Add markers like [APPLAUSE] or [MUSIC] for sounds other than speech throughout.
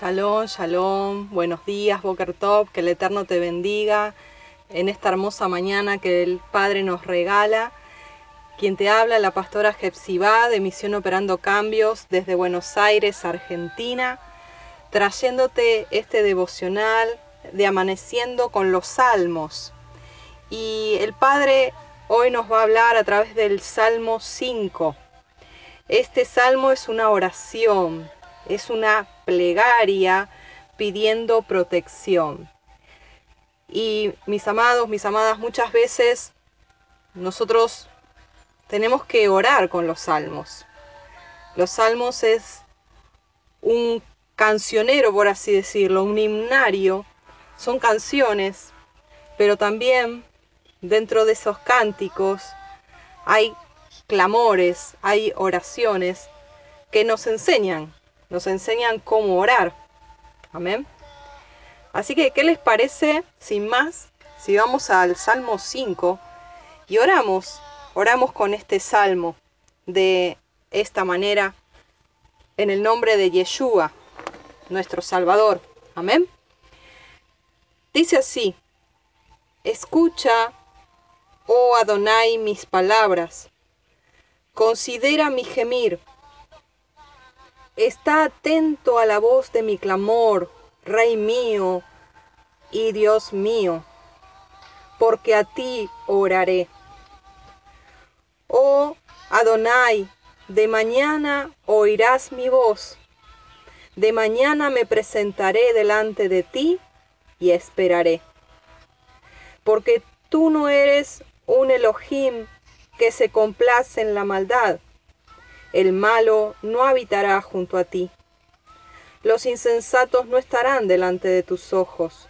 Shalom, shalom, buenos días, Boker Top, que el Eterno te bendiga en esta hermosa mañana que el Padre nos regala. Quien te habla, la pastora Jepsibá de Misión Operando Cambios desde Buenos Aires, Argentina, trayéndote este devocional de Amaneciendo con los Salmos. Y el Padre hoy nos va a hablar a través del Salmo 5. Este salmo es una oración, es una plegaria pidiendo protección. Y mis amados, mis amadas, muchas veces nosotros tenemos que orar con los salmos. Los salmos es un cancionero, por así decirlo, un himnario. Son canciones, pero también dentro de esos cánticos hay clamores, hay oraciones que nos enseñan nos enseñan cómo orar. Amén. Así que, ¿qué les parece, sin más, si vamos al Salmo 5 y oramos, oramos con este salmo de esta manera en el nombre de Yeshua, nuestro Salvador. Amén. Dice así, escucha, oh Adonai, mis palabras, considera mi gemir Está atento a la voz de mi clamor, Rey mío y Dios mío, porque a ti oraré. Oh Adonai, de mañana oirás mi voz, de mañana me presentaré delante de ti y esperaré. Porque tú no eres un Elohim que se complace en la maldad, el malo no habitará junto a ti. Los insensatos no estarán delante de tus ojos.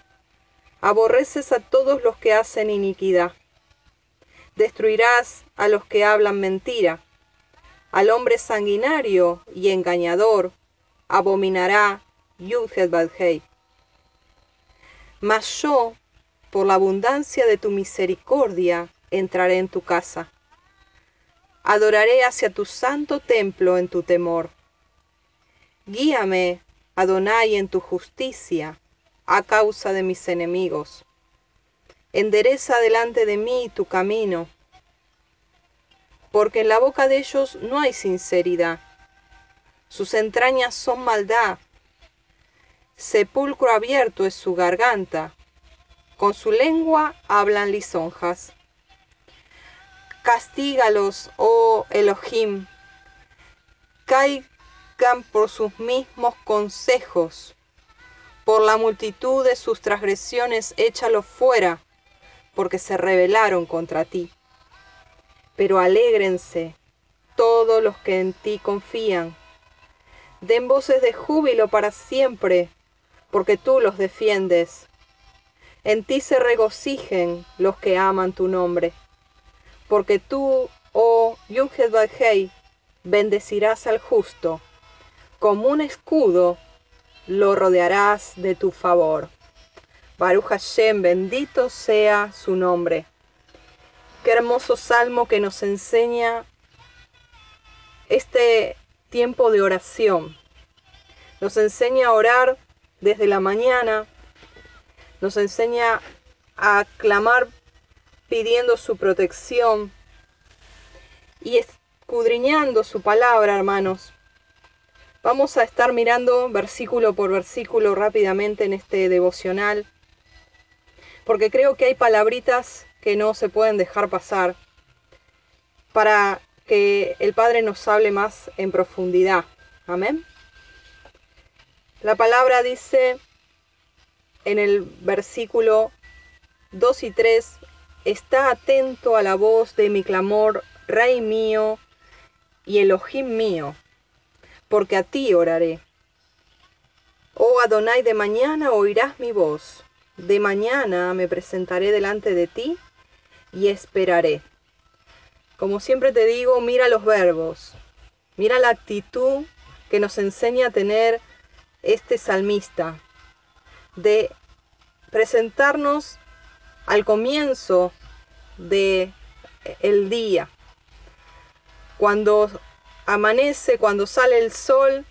Aborreces a todos los que hacen iniquidad. Destruirás a los que hablan mentira. Al hombre sanguinario y engañador abominará Yudhed Badhei. Mas yo, por la abundancia de tu misericordia, entraré en tu casa adoraré hacia tu santo templo en tu temor. Guíame, Adonai, en tu justicia, a causa de mis enemigos. Endereza delante de mí tu camino, porque en la boca de ellos no hay sinceridad. Sus entrañas son maldad. Sepulcro abierto es su garganta. Con su lengua hablan lisonjas. Castígalos, oh Elohim, caigan por sus mismos consejos, por la multitud de sus transgresiones échalos fuera, porque se rebelaron contra ti. Pero alégrense todos los que en ti confían, den voces de júbilo para siempre, porque tú los defiendes. En ti se regocijen los que aman tu nombre porque tú, oh Yunhed Hei, bendecirás al justo, como un escudo lo rodearás de tu favor. Baruch Hashem, bendito sea su nombre. Qué hermoso salmo que nos enseña este tiempo de oración. Nos enseña a orar desde la mañana, nos enseña a clamar pidiendo su protección y escudriñando su palabra, hermanos. Vamos a estar mirando versículo por versículo rápidamente en este devocional, porque creo que hay palabritas que no se pueden dejar pasar para que el Padre nos hable más en profundidad. Amén. La palabra dice en el versículo 2 y 3, Está atento a la voz de mi clamor, Rey mío y Elohim mío, porque a ti oraré. Oh Adonai, de mañana oirás mi voz, de mañana me presentaré delante de ti y esperaré. Como siempre te digo, mira los verbos, mira la actitud que nos enseña a tener este salmista, de presentarnos al comienzo de el día. Cuando amanece, cuando sale el sol,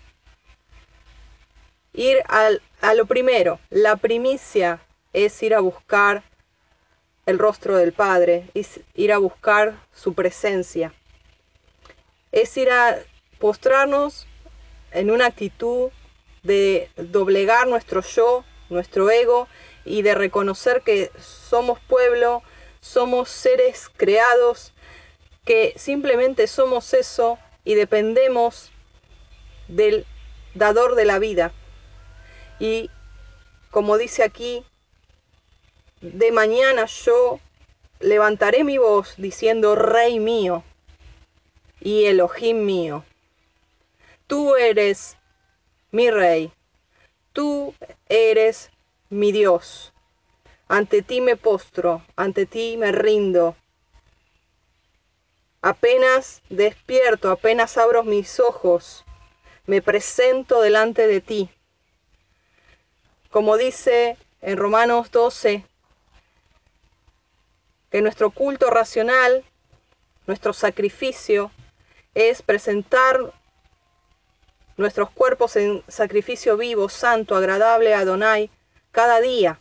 Ir a lo primero, la primicia es ir a buscar el rostro del Padre, ir a buscar su presencia. Es ir a postrarnos en una actitud de doblegar nuestro yo, nuestro ego y de reconocer que somos pueblo, somos seres creados, que simplemente somos eso y dependemos del dador de la vida. Y como dice aquí, de mañana yo levantaré mi voz diciendo, Rey mío y Elohim mío. Tú eres mi Rey, tú eres mi Dios. Ante ti me postro, ante ti me rindo. Apenas despierto, apenas abro mis ojos, me presento delante de ti. Como dice en Romanos 12, que nuestro culto racional, nuestro sacrificio, es presentar nuestros cuerpos en sacrificio vivo, santo, agradable a Adonai cada día,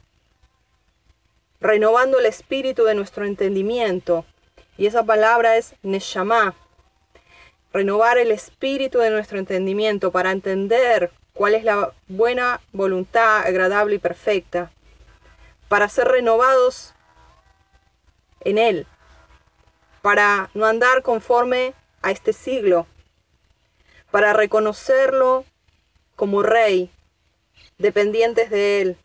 renovando el espíritu de nuestro entendimiento. Y esa palabra es Neshama, renovar el espíritu de nuestro entendimiento para entender cuál es la buena voluntad agradable y perfecta, para ser renovados en Él, para no andar conforme a este siglo, para reconocerlo como Rey, dependientes de Él.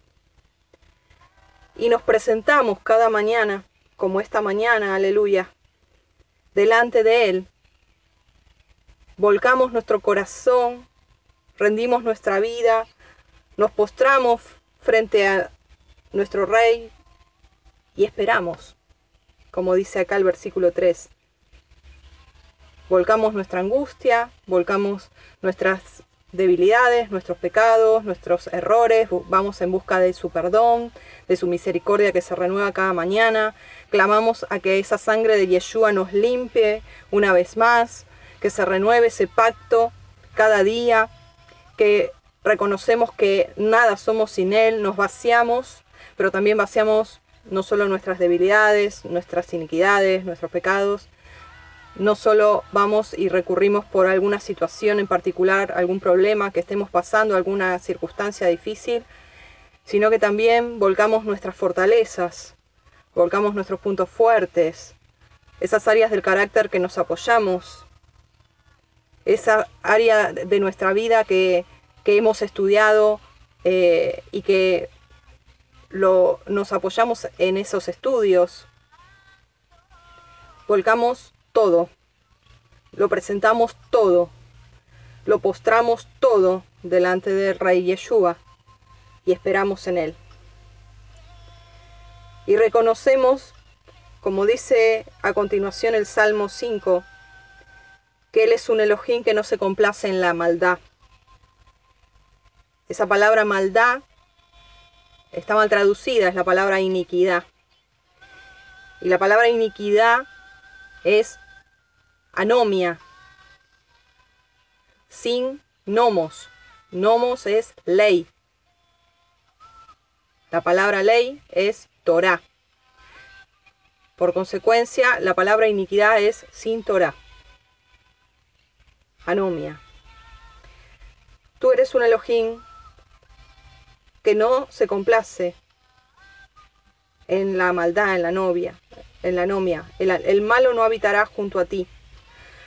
Y nos presentamos cada mañana, como esta mañana, aleluya, delante de Él. Volcamos nuestro corazón, rendimos nuestra vida, nos postramos frente a nuestro Rey y esperamos como dice acá el versículo 3. Volcamos nuestra angustia, volcamos nuestras debilidades, nuestros pecados, nuestros errores, vamos en busca de su perdón, de su misericordia que se renueva cada mañana, clamamos a que esa sangre de Yeshua nos limpie una vez más, que se renueve ese pacto cada día, que reconocemos que nada somos sin Él, nos vaciamos, pero también vaciamos no solo nuestras debilidades, nuestras iniquidades, nuestros pecados, no solo vamos y recurrimos por alguna situación en particular, algún problema que estemos pasando, alguna circunstancia difícil, sino que también volcamos nuestras fortalezas, volcamos nuestros puntos fuertes, esas áreas del carácter que nos apoyamos, esa área de nuestra vida que, hemos estudiado eh, y que nos apoyamos en esos estudios, volcamos todo, lo presentamos todo, lo postramos todo delante del Rey Yeshua y esperamos en Él. Y reconocemos, como dice a continuación el Salmo 5, que Él es un Elohim que no se complace en la maldad. Esa palabra maldad está mal traducida, es la palabra iniquidad. Y la palabra iniquidad es anomia, sin nomos. Nomos es ley. La palabra ley es Torah. Por consecuencia, la palabra iniquidad es sin Torah. Anomia. Tú eres un Elohim que no se complace en la maldad, en la novia, en la anomia. El, el malo no habitará junto a ti.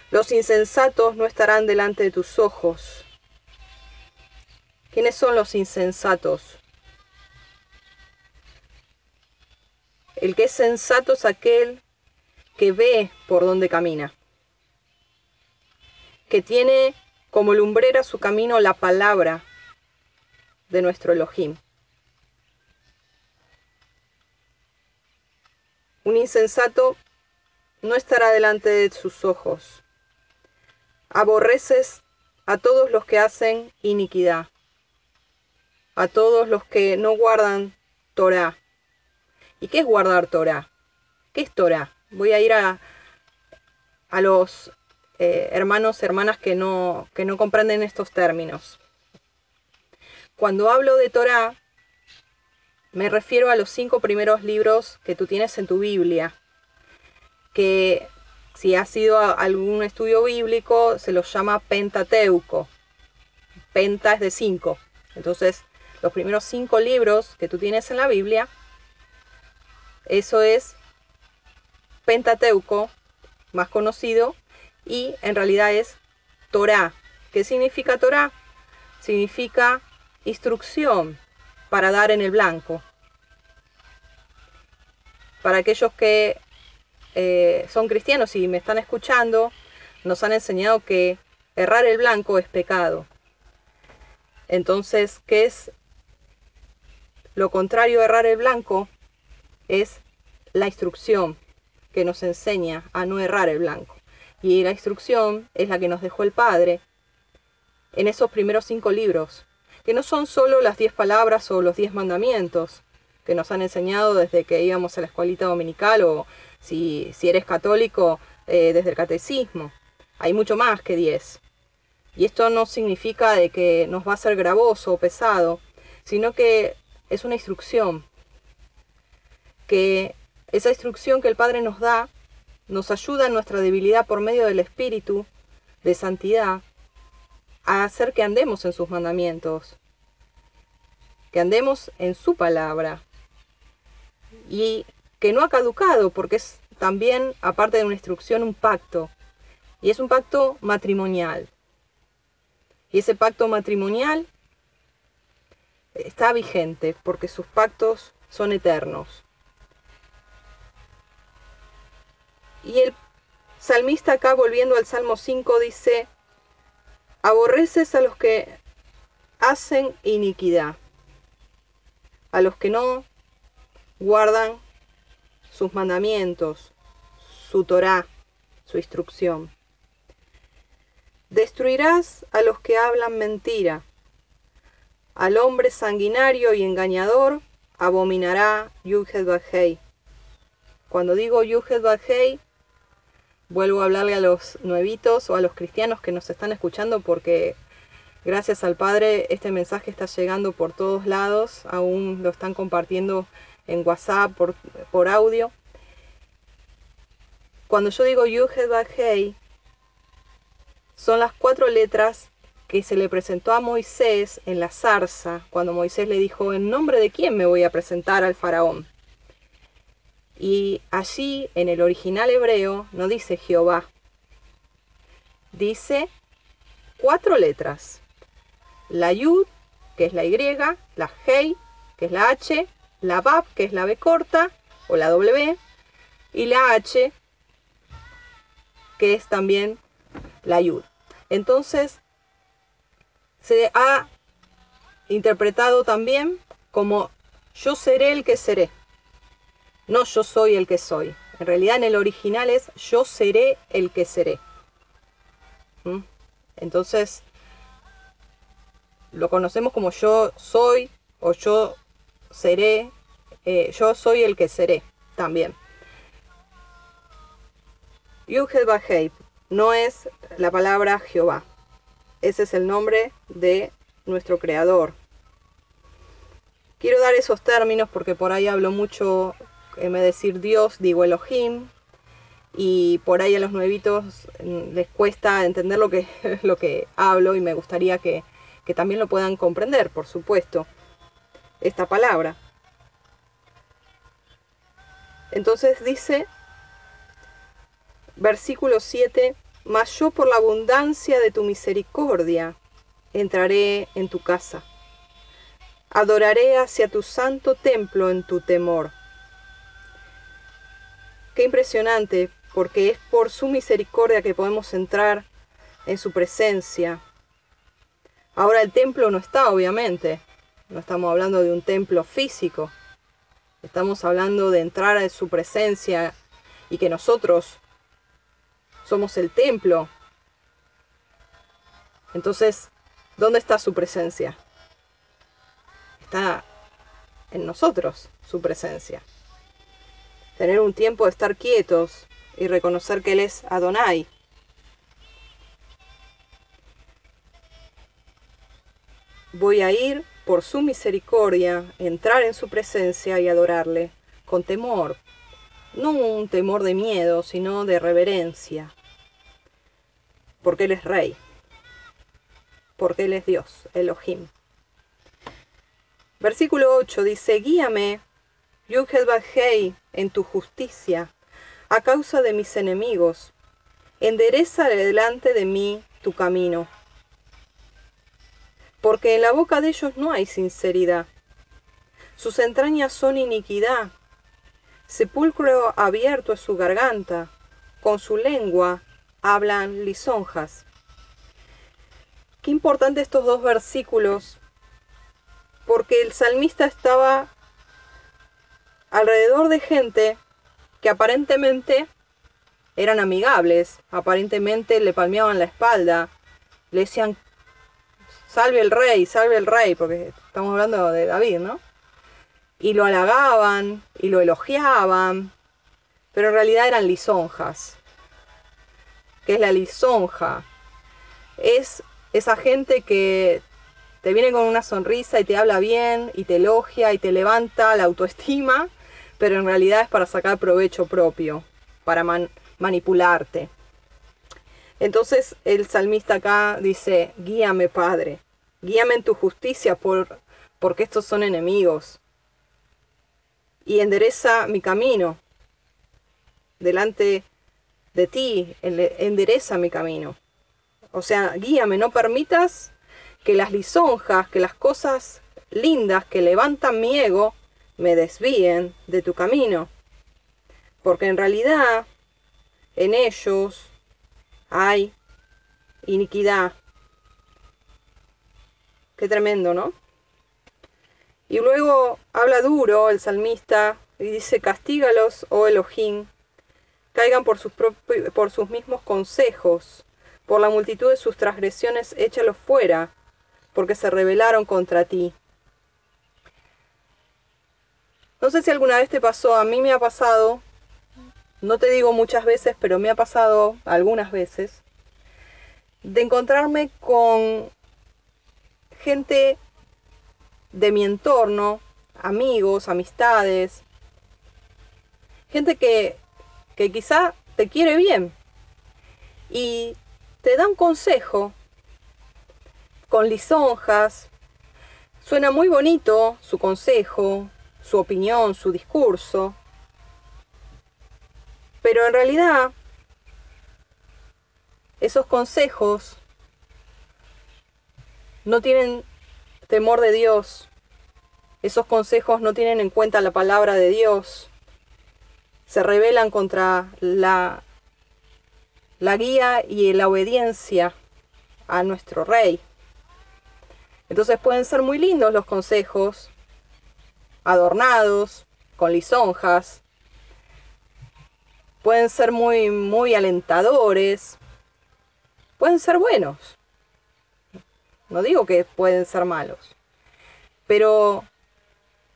Los insensatos no estarán delante de tus ojos. ¿Quiénes son los insensatos? El que es sensato es aquel que ve por dónde camina, que tiene como lumbrera su camino la palabra de nuestro Elohim. Un insensato no estará delante de sus ojos. Aborreces a todos los que hacen iniquidad, a todos los que no guardan Torah. ¿Y qué es guardar Torah? ¿Qué es Torah? Voy a ir a, a los eh, hermanos, hermanas que no, que no comprenden estos términos. Cuando hablo de Torah, me refiero a los cinco primeros libros que tú tienes en tu Biblia, que si ha sido algún estudio bíblico se los llama Pentateuco. Penta es de cinco. Entonces, los primeros cinco libros que tú tienes en la Biblia, eso es Pentateuco, más conocido, y en realidad es Torah. ¿Qué significa Torah? Significa instrucción para dar en el blanco. Para aquellos que eh, son cristianos y me están escuchando, nos han enseñado que errar el blanco es pecado. Entonces, ¿qué es lo contrario a errar el blanco? Es la instrucción que nos enseña a no errar el blanco. Y la instrucción es la que nos dejó el Padre en esos primeros cinco libros, que no son solo las diez palabras o los diez mandamientos que nos han enseñado desde que íbamos a la escuelita dominical o si, si eres católico eh, desde el catecismo. Hay mucho más que diez. Y esto no significa de que nos va a ser gravoso o pesado, sino que es una instrucción. Que esa instrucción que el Padre nos da nos ayuda en nuestra debilidad por medio del Espíritu de santidad a hacer que andemos en sus mandamientos, que andemos en su palabra y que no ha caducado porque es también, aparte de una instrucción, un pacto y es un pacto matrimonial. Y ese pacto matrimonial está vigente porque sus pactos son eternos. Y el salmista acá, volviendo al Salmo 5, dice, aborreces a los que hacen iniquidad, a los que no guardan sus mandamientos, su Torah, su instrucción. Destruirás a los que hablan mentira, al hombre sanguinario y engañador abominará Yuhed Bajei. Cuando digo Yuhed Bajei, vuelvo a hablarle a los nuevitos o a los cristianos que nos están escuchando porque gracias al Padre este mensaje está llegando por todos lados, aún lo están compartiendo en WhatsApp, por, por audio. Cuando yo digo Yuhed Hei, son las cuatro letras que se le presentó a Moisés en la zarza, cuando Moisés le dijo, ¿en nombre de quién me voy a presentar al faraón? Y allí, en el original hebreo, no dice Jehová. Dice cuatro letras. La Yud, que es la Y, la Hei, que es la H, la Bab, que es la B corta, o la W, y la H, que es también la Yud. Entonces, se ha interpretado también como yo seré el que seré no yo soy el que soy. En realidad en el original es yo seré el que seré. ¿Mm? Entonces, lo conocemos como yo soy o yo seré, eh, yo soy el que seré también. Yuhed no es la palabra Jehová. Ese es el nombre de nuestro creador. Quiero dar esos términos porque por ahí hablo mucho en decir Dios, digo Elohim. Y por ahí a los nuevitos mm, les cuesta entender lo que, [LAUGHS] lo que hablo y me gustaría que, que también lo puedan comprender, por supuesto, esta palabra. Entonces dice, versículo 7, mas yo por la abundancia de tu misericordia entraré en tu casa. Adoraré hacia tu santo templo en tu temor. Qué impresionante, porque es por su misericordia que podemos entrar en su presencia. Ahora el templo no está, obviamente. No estamos hablando de un templo físico. Estamos hablando de entrar en su presencia y que nosotros somos el templo. Entonces, ¿dónde está su presencia? Está en nosotros su presencia tener un tiempo de estar quietos y reconocer que Él es Adonai. Voy a ir por su misericordia, entrar en su presencia y adorarle con temor. No un temor de miedo, sino de reverencia. Porque Él es rey. Porque Él es Dios, Elohim. Versículo 8 dice, guíame, Yuged en tu justicia, a causa de mis enemigos. Endereza delante de mí tu camino porque en la boca de ellos no hay sinceridad. Sus entrañas son iniquidad, sepulcro abierto es su garganta, con su lengua hablan lisonjas. Qué importante estos dos versículos, porque el salmista estaba alrededor de gente que aparentemente eran amigables, aparentemente le palmeaban la espalda, le decían salve el rey, salve el rey, porque estamos hablando de David, ¿no? Y lo halagaban y lo elogiaban, pero en realidad eran lisonjas. ¿Qué es la lisonja? Es esa gente que te viene con una sonrisa y te habla bien y te elogia y te levanta la autoestima, pero en realidad es para sacar provecho propio, para manipularte. Entonces el salmista acá dice, guíame Padre, Guíame en tu justicia por, porque estos son enemigos. Y endereza mi camino. Delante de ti, endereza mi camino. O sea, guíame, no permitas que las lisonjas, que las cosas lindas que levantan mi ego, me desvíen de tu camino. Porque en realidad en ellos hay iniquidad, Qué tremendo, ¿no? Y luego habla duro el salmista y dice, castígalos, oh Elohim, caigan por sus, por sus mismos consejos, por la multitud de sus transgresiones, échalos fuera, porque se rebelaron contra ti. No sé si alguna vez te pasó, a mí me ha pasado, no te digo muchas veces, pero me ha pasado algunas veces, de encontrarme con gente de mi entorno, amigos, amistades, gente que, que quizá te quiere bien y te da un consejo con lisonjas. Suena muy bonito su consejo, su opinión, su discurso, pero en realidad esos consejos no tienen temor de Dios. Esos consejos no tienen en cuenta la palabra de Dios. Se rebelan contra la, la guía y la obediencia a nuestro rey. Entonces pueden ser muy lindos los consejos, adornados, con lisonjas. Pueden ser muy, muy alentadores. Pueden ser buenos. No digo que pueden ser malos. Pero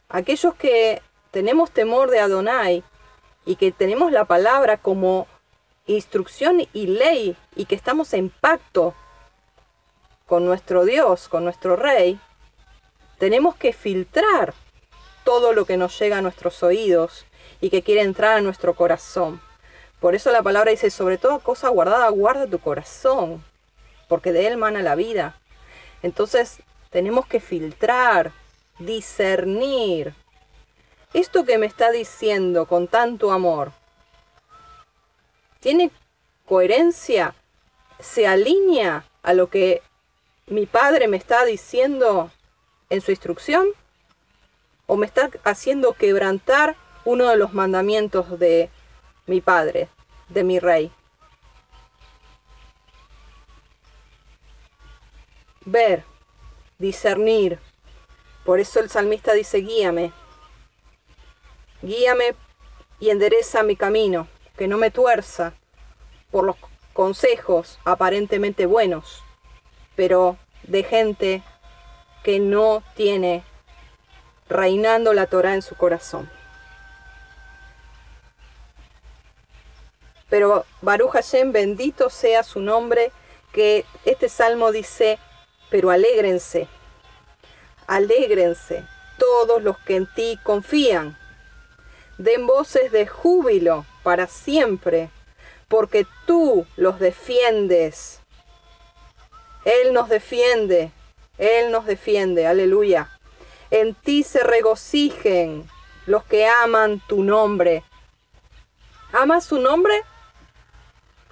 aquellos que tenemos temor de Adonai y que tenemos la palabra como instrucción y ley y que estamos en pacto con nuestro Dios, con nuestro Rey, tenemos que filtrar todo lo que nos llega a nuestros oídos y que quiere entrar a nuestro corazón. Por eso la palabra dice, sobre toda cosa guardada, guarda tu corazón, porque de él mana la vida. Entonces tenemos que filtrar, discernir. Esto que me está diciendo con tanto amor, ¿tiene coherencia? ¿Se alinea a lo que mi padre me está diciendo en su instrucción? ¿O me está haciendo quebrantar uno de los mandamientos de mi padre, de mi rey? ver, discernir. Por eso el salmista dice, guíame, guíame y endereza mi camino, que no me tuerza por los consejos aparentemente buenos, pero de gente que no tiene reinando la Torah en su corazón. Pero Baruch Hashem, bendito sea su nombre, que este salmo dice, pero alégrense. Alégrense todos los que en ti confían. Den voces de júbilo para siempre, porque tú los defiendes. Él nos defiende, Él nos defiende, aleluya. En ti se regocijen los que aman tu nombre. ¿Amas su nombre?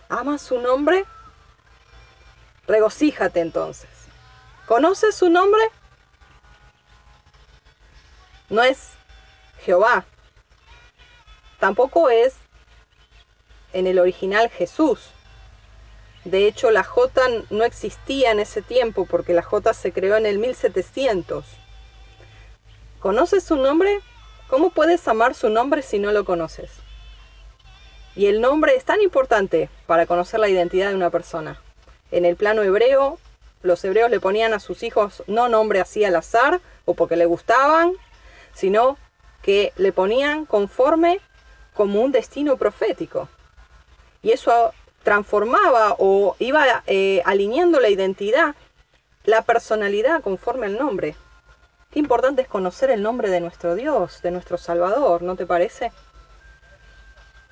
¿Amas su nombre? Regocíjate entonces. ¿Conoces su nombre? No es Jehová. Tampoco es en el original Jesús. De hecho, la J no existía en ese tiempo porque la J se creó en el 1700. ¿Conoces su nombre? ¿Cómo puedes amar su nombre si no lo conoces? Y el nombre es tan importante para conocer la identidad de una persona. En el plano hebreo, los hebreos le ponían a sus hijos no nombre así al azar o porque le gustaban, sino que le ponían conforme como un destino profético. Y eso transformaba o iba eh, alineando la identidad, la personalidad conforme al nombre. Qué importante es conocer el nombre de nuestro Dios, de nuestro Salvador, ¿no te parece?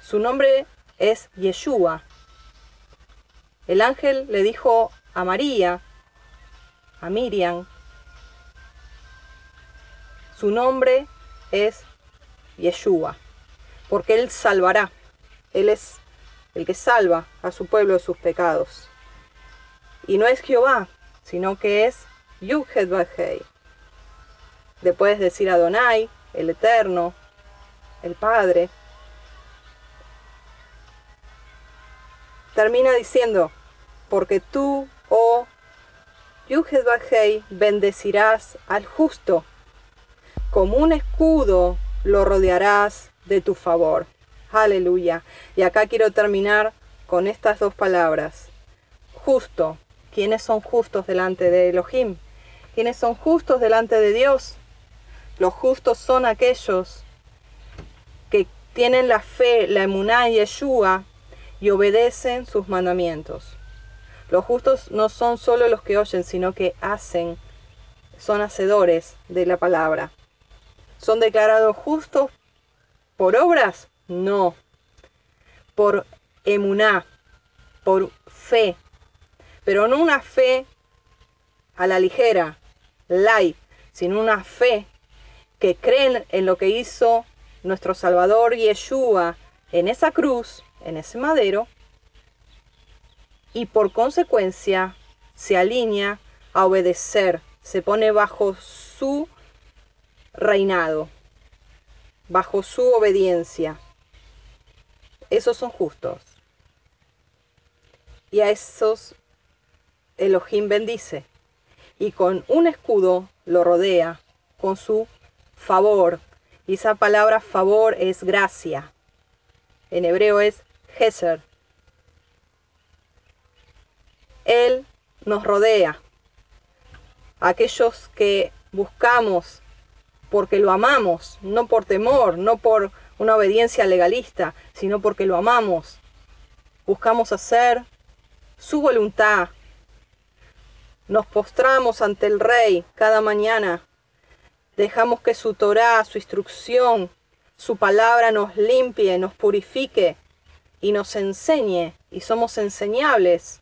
Su nombre es Yeshua. El ángel le dijo a María, a Miriam, su nombre es Yeshua, porque Él salvará. Él es el que salva a su pueblo de sus pecados. Y no es Jehová, sino que es Yuhed Bajei. Le puedes decir Adonai, el Eterno, el Padre. Termina diciendo, porque tú, oh Yuhed Bajei, bendecirás al justo, como un escudo lo rodearás de tu favor. Aleluya. Y acá quiero terminar con estas dos palabras. Justo. ¿Quiénes son justos delante de Elohim? ¿Quiénes son justos delante de Dios? Los justos son aquellos que tienen la fe, la emuná y Yeshua y obedecen sus mandamientos. Los justos no son solo los que oyen, sino que hacen, son hacedores de la palabra. ¿Son declarados justos por obras? No. Por emuná, por fe. Pero no una fe a la ligera, light, sino una fe que creen en lo que hizo nuestro Salvador Yeshua en esa cruz, en ese madero, y por consecuencia se alinea a obedecer, se pone bajo su reinado, bajo su obediencia. Esos son justos. Y a esos Elohim bendice. Y con un escudo lo rodea, con su favor. Y esa palabra favor es gracia. En hebreo es Él nos rodea. Aquellos que buscamos porque lo amamos, no por temor, no por una obediencia legalista, sino porque lo amamos. Buscamos hacer su voluntad. Nos postramos ante el Rey cada mañana Dejamos que su Torah, su instrucción, su palabra nos limpie, nos purifique y nos enseñe y somos enseñables.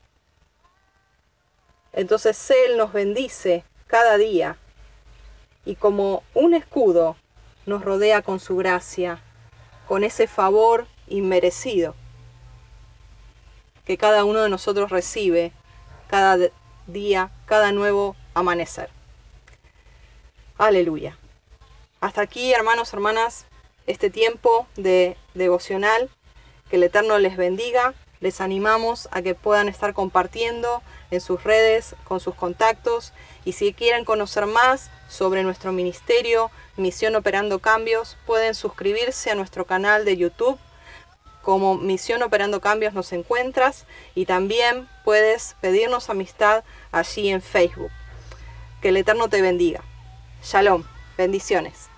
Entonces Él nos bendice cada día y como un escudo nos rodea con su gracia, con ese favor inmerecido que cada uno de nosotros recibe cada día, cada nuevo amanecer. Aleluya. Hasta aquí, hermanos, hermanas, este tiempo de devocional. Que el Eterno les bendiga. Les animamos a que puedan estar compartiendo en sus redes, con sus contactos. Y si quieren conocer más sobre nuestro ministerio, Misión Operando Cambios, pueden suscribirse a nuestro canal de YouTube. Como Misión Operando Cambios nos encuentras y también puedes pedirnos amistad allí en Facebook. Que el Eterno te bendiga. Shalom. Bendiciones.